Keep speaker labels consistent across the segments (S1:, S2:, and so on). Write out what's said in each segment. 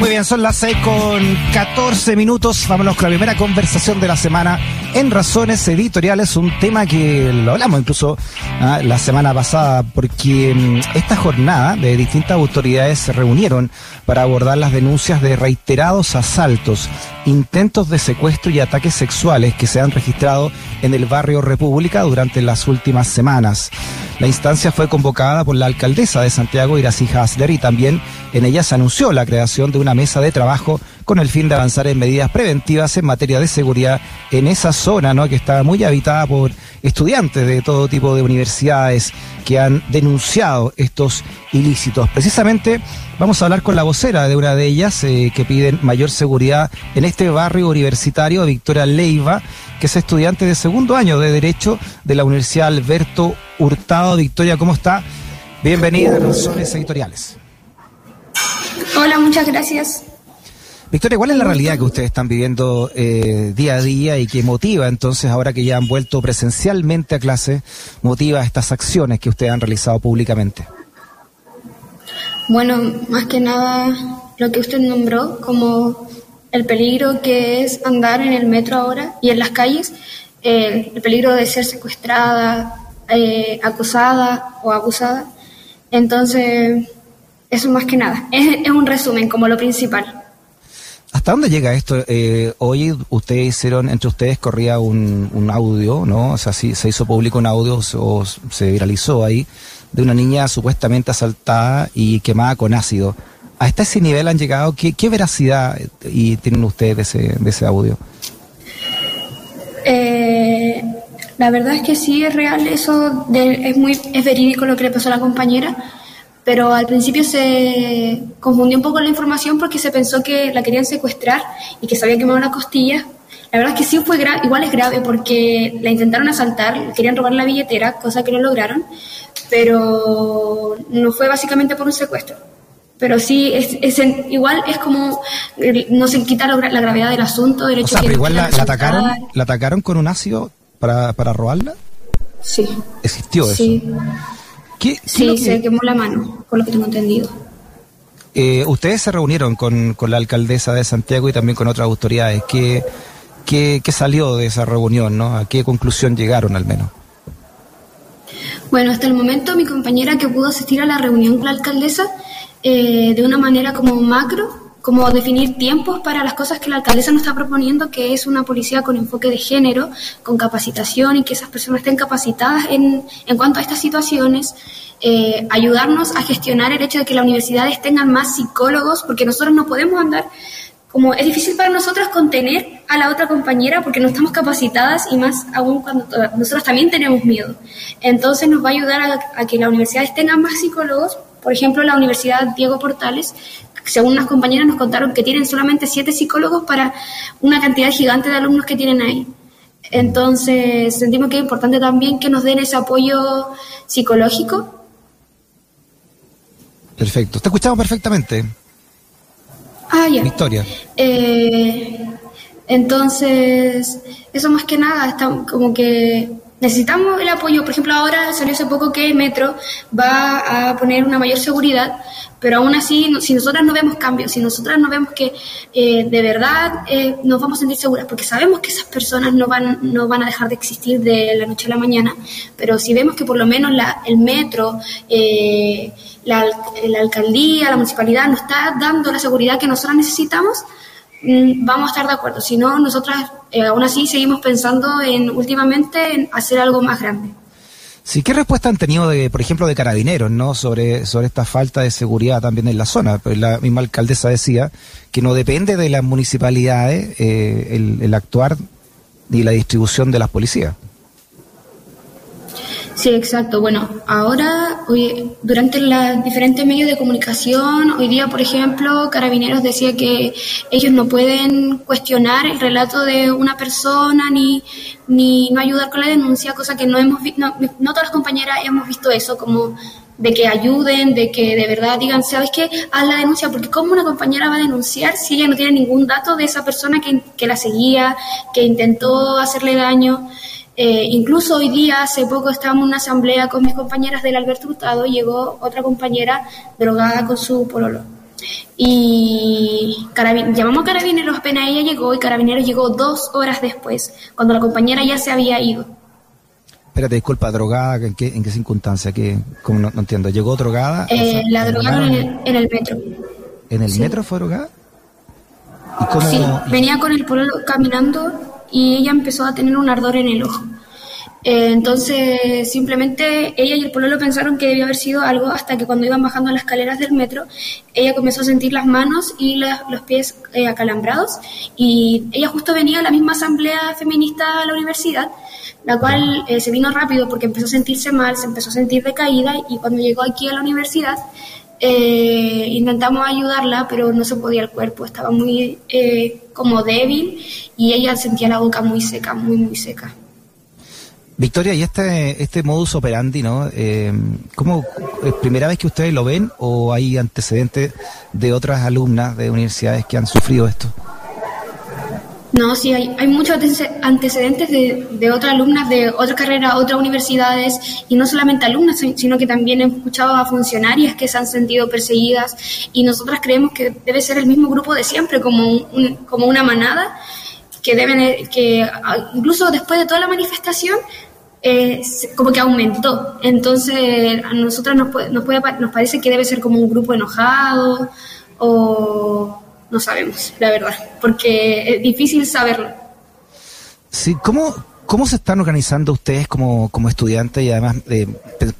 S1: Muy bien, son las 6 con 14 minutos. Vámonos con la primera conversación de la semana en Razones Editoriales, un tema que lo hablamos incluso ah, la semana pasada, porque mm, esta jornada de distintas autoridades se reunieron para abordar las denuncias de reiterados asaltos, intentos de secuestro y ataques sexuales que se han registrado en el barrio República durante las últimas semanas. La instancia fue convocada por la alcaldesa de Santiago, Iracy Hasler, y también en ella se anunció la creación de una mesa de trabajo con el fin de avanzar en medidas preventivas en materia de seguridad en esa zona, ¿no? que está muy habitada por estudiantes de todo tipo de universidades que han denunciado estos ilícitos. Precisamente vamos a hablar con la vocera de una de ellas eh, que piden mayor seguridad en este barrio universitario, Victoria Leiva, que es estudiante de segundo año de Derecho de la Universidad Alberto Hurtado. Victoria, ¿cómo está? Bienvenida a Razones Editoriales.
S2: Hola, muchas gracias.
S1: Victoria, ¿cuál es la realidad que ustedes están viviendo eh, día a día y que motiva entonces, ahora que ya han vuelto presencialmente a clase, motiva estas acciones que ustedes han realizado públicamente?
S2: Bueno, más que nada lo que usted nombró como el peligro que es andar en el metro ahora y en las calles, eh, el peligro de ser secuestrada, eh, acusada o abusada. Entonces, eso más que nada, es un resumen como lo principal.
S1: ¿Hasta dónde llega esto? Eh, hoy ustedes hicieron, entre ustedes corría un, audio, ¿no? O sea, sí, se hizo público un audio o se viralizó ahí de una niña supuestamente asaltada y quemada con ácido. ¿Hasta ese nivel han llegado? ¿Qué, veracidad y tienen ustedes de ese, de ese audio?
S2: Eh, la verdad es que sí es real, eso es muy es verídico lo que le pasó a la compañera pero al principio se confundió un poco la información porque se pensó que la querían secuestrar y que se había quemado una costilla. La verdad es que sí fue grave, igual es grave porque la intentaron asaltar, querían robar la billetera, cosa que no lograron, pero no fue básicamente por un secuestro. Pero sí, es, igual es como, no se quita la, gravedad del asunto.
S1: Del hecho o sea, pero igual la, atacaron, la atacaron con un ácido para, para robarla.
S2: Sí.
S1: ¿Existió eso?
S2: Sí se quemó la mano, por lo que tengo entendido.
S1: Eh, ustedes se reunieron con, la alcaldesa de Santiago y también con otras autoridades. ¿Qué, qué, salió de esa reunión? ¿no? ¿A qué conclusión llegaron al menos?
S2: Bueno, hasta el momento mi compañera que pudo asistir a la reunión con la alcaldesa eh, de una manera como macro como definir tiempos para las cosas que la alcaldesa nos está proponiendo, que es una policía con enfoque de género, con capacitación y que esas personas estén capacitadas en, en cuanto a estas situaciones, eh, ayudarnos a gestionar el hecho de que las universidades tengan más psicólogos, porque nosotros no podemos andar como es difícil para nosotros contener a la otra compañera porque no estamos capacitadas y más aún cuando nosotros también tenemos miedo. Entonces nos va a ayudar a, a que las universidades tengan más psicólogos. Por ejemplo, la Universidad Diego Portales según unas compañeras nos contaron que tienen solamente siete psicólogos para una cantidad gigante de alumnos que tienen ahí. Entonces, sentimos que es importante también que nos den ese apoyo psicológico.
S1: Perfecto. Te escuchamos perfectamente.
S2: Ah, ya.
S1: Victoria.
S2: Eh, entonces, eso más que nada, está como que necesitamos el apoyo. Por ejemplo, ahora salió hace poco que Metro va a poner una mayor seguridad pero aún así, si nosotras no vemos cambios, si nosotras no vemos que eh, de verdad eh, nos vamos a sentir seguras, porque sabemos que esas personas no van, no van a dejar de existir de la noche a la mañana, pero si vemos que por lo menos la, el metro, eh, la, la, alcaldía, la municipalidad nos está dando la seguridad que nosotras necesitamos, vamos a estar de acuerdo. Si no, nosotras aún así seguimos pensando en últimamente en hacer algo más grande.
S1: Sí, ¿qué respuesta han tenido, de, por ejemplo, de carabineros, no, sobre, sobre esta falta de seguridad también en la zona? Pues la misma alcaldesa decía que no depende de las municipalidades eh, el, el actuar ni la distribución de las policías.
S2: Sí, exacto. Bueno, ahora, hoy, durante los diferentes medios de comunicación, hoy día, por ejemplo, Carabineros decía que ellos no pueden cuestionar el relato de una persona ni, ni no ayudar con la denuncia, cosa que no hemos visto, no, no todas las compañeras hemos visto eso, como de que ayuden, de que de verdad digan, ¿sabes qué? Haz la denuncia, porque ¿cómo una compañera va a denunciar si ella no tiene ningún dato de esa persona que, que la seguía, que intentó hacerle daño? Eh, incluso hoy día, hace poco estábamos en una asamblea con mis compañeras del Alberto Hurtado, llegó otra compañera drogada con su pololo. Y llamamos a Carabineros apenas ella llegó y Carabineros llegó dos horas después, cuando la compañera ya se había ido.
S1: Espérate, disculpa, ¿drogada? ¿En qué, en qué circunstancia? ¿Qué, no, entiendo. ¿Llegó drogada?
S2: Eh, la drogaron en el, metro.
S1: ¿En el metro fue drogada?
S2: Sí, venía con el pololo caminando y ella empezó a tener un ardor en el ojo. Eh, entonces, simplemente ella y el pololo pensaron que debía haber sido algo hasta que cuando iban bajando las escaleras del metro, ella comenzó a sentir las manos y los pies eh, acalambrados. Y ella justo venía a la misma asamblea feminista a la universidad, la cual eh, se vino rápido porque empezó a sentirse mal, se empezó a sentir decaída y cuando llegó aquí a la universidad, intentamos ayudarla, pero no se podía el cuerpo, estaba muy como débil y ella sentía la boca muy seca, muy, muy seca.
S1: Victoria, y este, este modus operandi, ¿no? Eh, ¿Cómo es primera vez que ustedes lo ven o hay antecedentes de otras alumnas de universidades que han sufrido esto?
S2: No, sí, hay, muchos antecedentes de, otras alumnas de otra carrera, otras universidades, y no solamente alumnas, sino que también he escuchado a funcionarias que se han sentido perseguidas, y nosotras creemos que debe ser el mismo grupo de siempre, como, como una manada, que deben, que incluso después de toda la manifestación, eh, como que aumentó. Entonces, a nosotros nos, puede, nos, puede, nos parece que debe ser como un grupo enojado o no sabemos, la verdad, porque es difícil saberlo.
S1: Sí, ¿cómo, cómo se están organizando ustedes como, como estudiantes y además eh,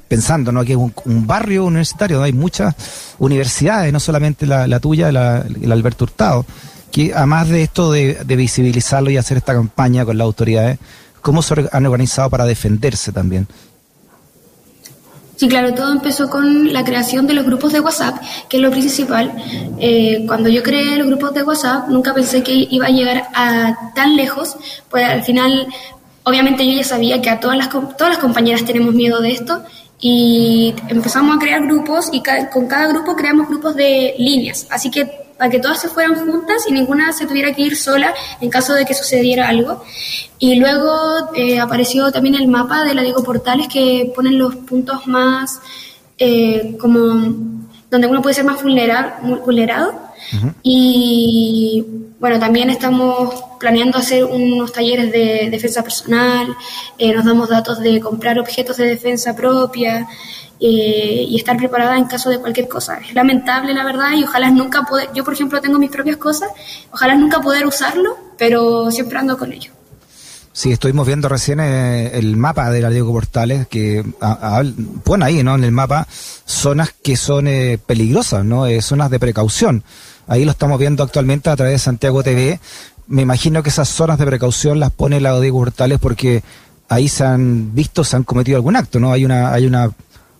S1: pensando ¿no? que es un, barrio universitario, hay muchas universidades, no solamente la, la tuya, la, el Alberto Hurtado? que además de esto de, visibilizarlo y hacer esta campaña con las autoridades, ¿cómo se han organizado para defenderse también?
S2: Sí, claro, todo empezó con la creación de los grupos de WhatsApp, que es lo principal. Eh, cuando yo creé los grupos de WhatsApp, nunca pensé que iba a llegar a tan lejos, pues al final, obviamente yo ya sabía que a todas las, todas las compañeras tenemos miedo de esto, y empezamos a crear grupos y con cada grupo creamos grupos de líneas, así que para que todas se fueran juntas y ninguna se tuviera que ir sola en caso de que sucediera algo. Y luego eh, apareció también el mapa de la Diego Portales que ponen los puntos más eh, como donde uno puede ser más vulnerado. Y bueno, también estamos planeando hacer unos talleres de defensa personal, eh, nos damos datos de comprar objetos de defensa propia, eh, y estar preparada en caso de cualquier cosa. Es lamentable, la verdad, y ojalá nunca poder, yo por ejemplo tengo mis propias cosas, ojalá nunca poder usarlo, pero siempre ando con ello.
S1: Sí, estuvimos viendo recién eh, el mapa de la Diego Portales, que pone ahí, ¿no? En el mapa zonas que son eh, peligrosas, ¿no? zonas de precaución. Ahí lo estamos viendo actualmente a través de Santiago TV. Me imagino que esas zonas de precaución las pone la Diego Portales porque ahí se han visto, se han cometido algún acto, ¿no? Hay una, hay una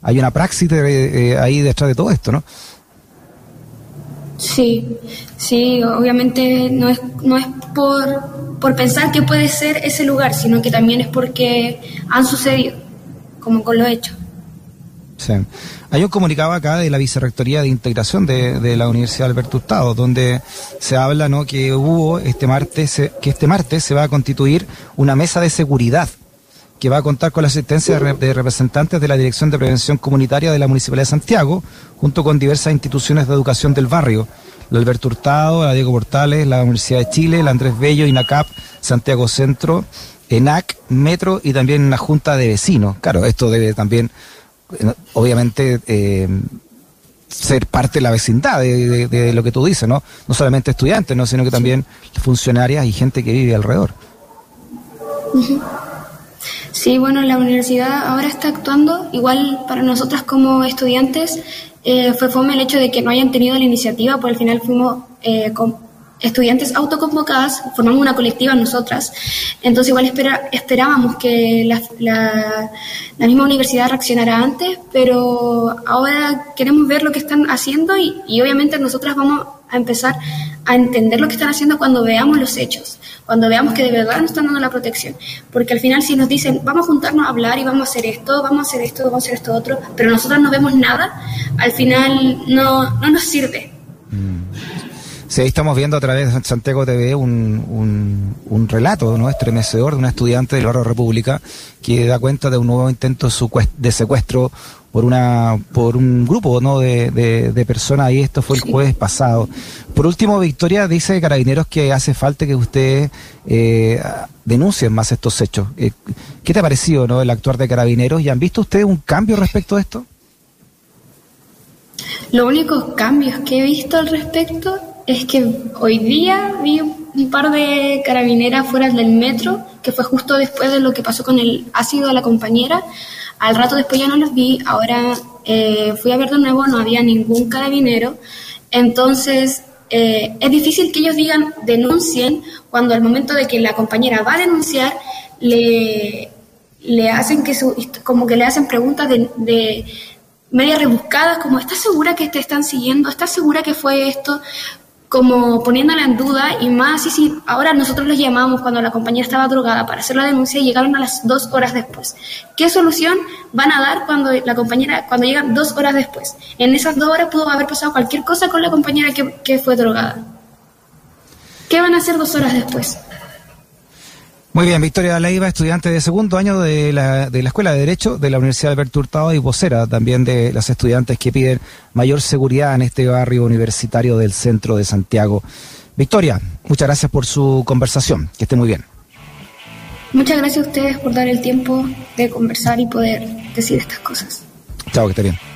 S1: hay una praxis eh, ahí detrás de todo esto, ¿no?
S2: Sí, sí, obviamente no es, no es por, por pensar que puede ser ese lugar, sino que también es porque han sucedido, como con lo hecho.
S1: Sí. Hay un comunicado acá de la Vicerrectoría de Integración de, de la Universidad Alberto Hurtado, donde se habla ¿no? que hubo este martes, que este martes se va a constituir una mesa de seguridad que va a contar con la asistencia de representantes de la Dirección de Prevención Comunitaria de la Municipalidad de Santiago, junto con diversas instituciones de educación del barrio, la Alberto Hurtado, la Diego Portales, la Universidad de Chile, la Andrés Bello, INACAP, Santiago Centro, ENAC, Metro y también una junta de vecinos. Claro, esto debe también, eh, obviamente, eh, ser parte de la vecindad de, lo que tú dices, ¿no? No solamente estudiantes, ¿no? sino que también funcionarias y gente que vive alrededor.
S2: Sí, bueno, la universidad ahora está actuando, igual para nosotras como estudiantes, eh, fue fome el hecho de que no hayan tenido la iniciativa, porque al final fuimos eh, estudiantes autoconvocadas, formamos una colectiva nosotras, entonces igual esperábamos que la, la, misma universidad reaccionara antes, pero ahora queremos ver lo que están haciendo y, y obviamente nosotras vamos a empezar a entender lo que están haciendo cuando veamos los hechos, cuando veamos que de verdad nos están dando la protección. Porque al final si nos dicen, vamos a juntarnos a hablar y vamos a hacer esto, vamos a hacer esto, vamos a hacer esto otro, pero nosotros no vemos nada, al final no, no nos sirve.
S1: Sí, ahí estamos viendo a través de Santiago TV un, un, un, relato ¿no? estremecedor de una estudiante del barrio República que da cuenta de un nuevo intento de secuestro por una por un grupo no de, de, personas y esto fue el jueves pasado. Por último, Victoria dice Carabineros que hace falta que ustedes eh, denuncien más estos hechos. Eh, ¿Qué te ha parecido no el actuar de Carabineros y han visto ustedes un cambio respecto a esto?
S2: Los únicos cambios que he visto al respecto es que hoy día vi un par de carabineras fuera del metro, que fue justo después de lo que pasó con el ácido a la compañera. Al rato después ya no los vi, ahora eh, fui a ver de nuevo, no había ningún carabinero. Entonces, eh, es difícil que ellos digan denuncien cuando al momento de que la compañera va a denunciar, le, le hacen que su, como que le hacen preguntas de media rebuscadas, como ¿estás segura que te están siguiendo? ¿Estás segura que fue esto? Como poniéndola en duda y más, y si ahora nosotros los llamamos cuando la compañía estaba drogada para hacer la denuncia y llegaron a las dos horas después. ¿Qué solución van a dar cuando la compañera, cuando llegan dos horas después? En esas dos horas pudo haber pasado cualquier cosa con la compañera que, que fue drogada. ¿Qué van a hacer dos horas después?
S1: Muy bien, Victoria Leiva, estudiante de segundo año de la, de la Escuela de Derecho de la Universidad Alberto Hurtado y vocera también de las estudiantes que piden mayor seguridad en este barrio universitario del centro de Santiago. Victoria, muchas gracias por su conversación. Que esté muy bien.
S2: Muchas gracias a ustedes por dar el tiempo de conversar y poder decir estas cosas.
S1: Chao, que esté bien.